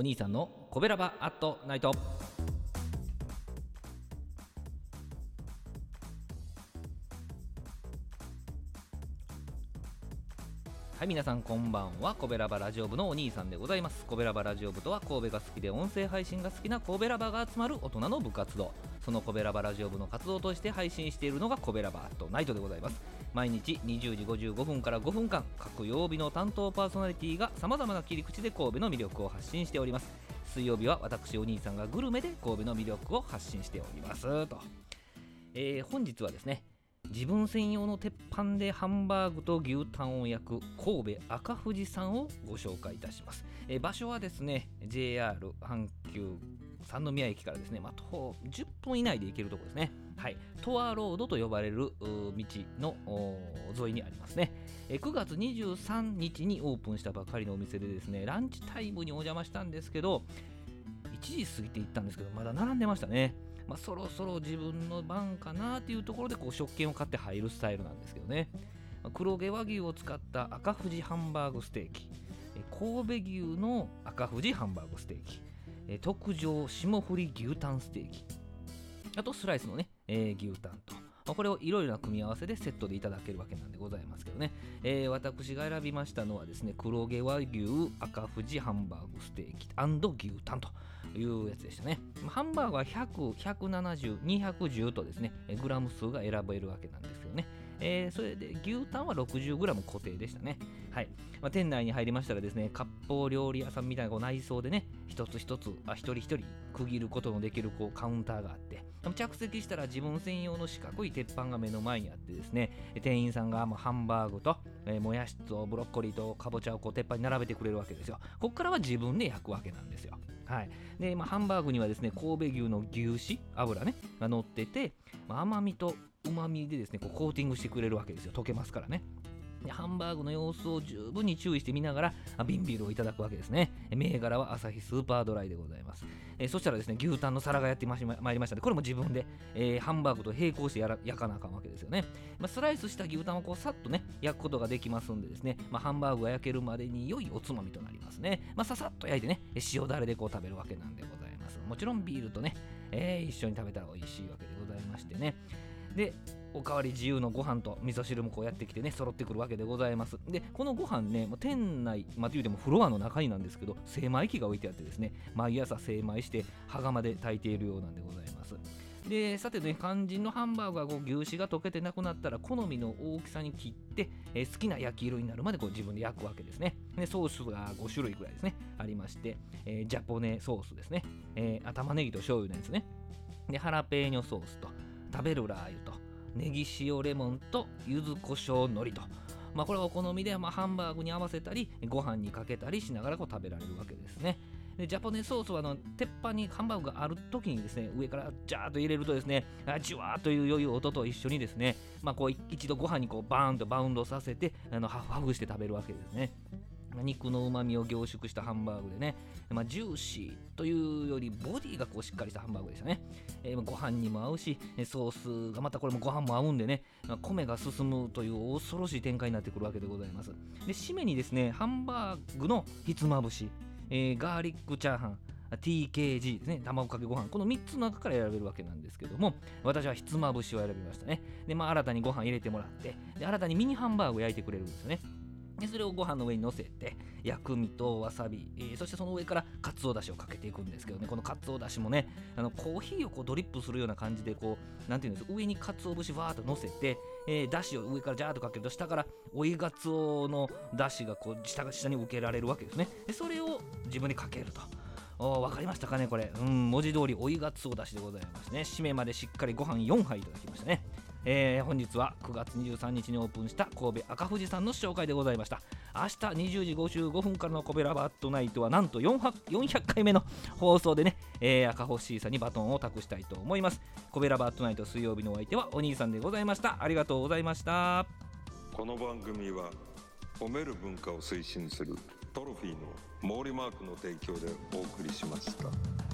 お兄さんのコベラバアットナイト。はい皆さんこんばんは。コベラバラジオ部のお兄さんでございます。コベラバラジオ部とは神戸が好きで音声配信が好きな神戸ラバが集まる大人の部活動。そのコベラバラジオ部の活動として配信しているのがコベラバアットナイトでございます。毎日20時55分から5分間各曜日の担当パーソナリティがさまざまな切り口で神戸の魅力を発信しております。水曜日は私お兄さんがグルメで神戸の魅力を発信しておりますと、えー、本日はですね自分専用の鉄板でハンバーグと牛タンを焼く神戸赤富士山をご紹介いたします、え、場所はですね JR 阪急三宮駅からですね、まあ、徒歩10分以内で行けるところですねはい、トアロードと呼ばれる道の沿いにありますねえ。9月23日にオープンしたばかりのお店でですね、ランチタイムにお邪魔したんですけど、1時過ぎて行ったんですけど、まだ並んでましたね。まあ、そろそろ自分の番かなっていうところでこう食券を買って入るスタイルなんですけどね。ま黒毛和牛を使った赤富士ハンバーグステーキ、神戸牛の赤富士ハンバーグステーキ、特上霜降り牛タンステーキ、あとスライスのね、えー、牛タンと。まあ、これをいろいろな組み合わせでセットでいただけるわけなんでございますけどね、えー、私が選びましたのはですね黒毛和牛赤富士ハンバーグステーキ牛タンというやつでしたね。ハンバーグは100、170、210とですねグラム数が選べるわけなんですよね。えー、それで牛タンは 60g 固定でしたね。はい。まあ、店内に入りましたらですね、割烹料理屋さんみたいなこう内装でね、一つ一つ、あ一人一人区切ることのできるこうカウンターがあって、着席したら自分専用の四角い鉄板が目の前にあってですね、店員さんがもうハンバーグと、えー、もやしとブロッコリーとかぼちゃをこう鉄板に並べてくれるわけですよ。ここからは自分で焼くわけなんですよ。はい。で、まあ、ハンバーグにはですね、神戸牛の牛脂、油ね、が乗ってて、まあ、甘みとうまみでですねこうコーティングしてくれるわけですよ溶けますからねハンバーグの様子を十分に注意して見ながら瓶ビールをいただくわけですね。銘柄はアサヒスーパードライでございます、え、そしたらですね牛タンの皿がやってまいりました。のでこれも自分で、えー、ハンバーグと並行してやら焼かなあかんわけですよね、まあ、スライスした牛タンをこうさっとね焼くことができますんでですね、まあ、ハンバーグが焼けるまでに良いおつまみとなりますね、まあ、ささっと焼いてね塩だれでこう食べるわけなんでございます。もちろんビールとね、えー、一緒に食べたら美味しいわけでございましてね。でおかわり自由のご飯と味噌汁もこうやってきてね揃ってくるわけでございます。でこのご飯ね店内まあというてもフロアの中になんですけど精米機が置いてあってですね毎朝精米して羽釜で炊いているようなんでございます。でさてね肝心のハンバーグがこう牛脂が溶けてなくなったら好みの大きさに切って、え、好きな焼き色になるまでこう自分で焼くわけですね。でソースが5種類くらいですねありまして、えー、ジャポネソースですね、えー、玉ねぎと醤油のやつね。でハラペーニョソースと食べるラー油とネギ塩レモンと柚子胡椒のりと。まあ、これはお好みで、まあ、ハンバーグに合わせたりご飯にかけたりしながらこう食べられるわけですね。でジャポネソースはあの鉄板にハンバーグがある時にですね上からジャーッと入れるとですねじわーという良い音と一緒にですね、まあ、こう一度ご飯にこうバーンとバウンドさせてあのハフハフして食べるわけですね。肉のうまみを凝縮したハンバーグでね、まあ、ジューシーというよりボディがこうしっかりしたハンバーグでしたね、えー、ご飯にも合うしソースがまたこれもご飯も合うんでね、まあ、米が進むという恐ろしい展開になってくるわけでございます。で締めにですねハンバーグのひつまぶし、えー、ガーリックチャーハン。TKG ですね、卵かけご飯、この3つの中から選べるわけなんですけども、私はひつまぶしを選びましたね。で、まあ、新たにご飯入れてもらって、で新たにミニハンバーグを焼いてくれるんですよね。でそれをご飯の上に乗せて薬味とわさび、えー、そしてその上からかつおだしをかけていくんですけどね。このかつおだしもねあのコーヒーをこうドリップするような感じでこうなんていうんです上にかつお節わーっと乗せて、えー、だしを上からジャーっとかけると下から追いがつおのだしがこう下下に受けられるわけですね。でそれを自分にかけると。お分かりましたかねこれ。うん文字通り追いがつおだしでございますね。締めまでしっかりご飯4杯いただきましたねえー、本日は9月23日にオープンした神戸赤富士山の紹介でございました。明日20時55分からのコベラバットナイトはなんと400回目の放送でね、えー、赤星さんにバトンを託したいと思います。コベラバットナイト水曜日のお相手はお兄さんでございました。ありがとうございました。この番組は褒める文化を推進するトロフィーの毛利マークの提供でお送りしました。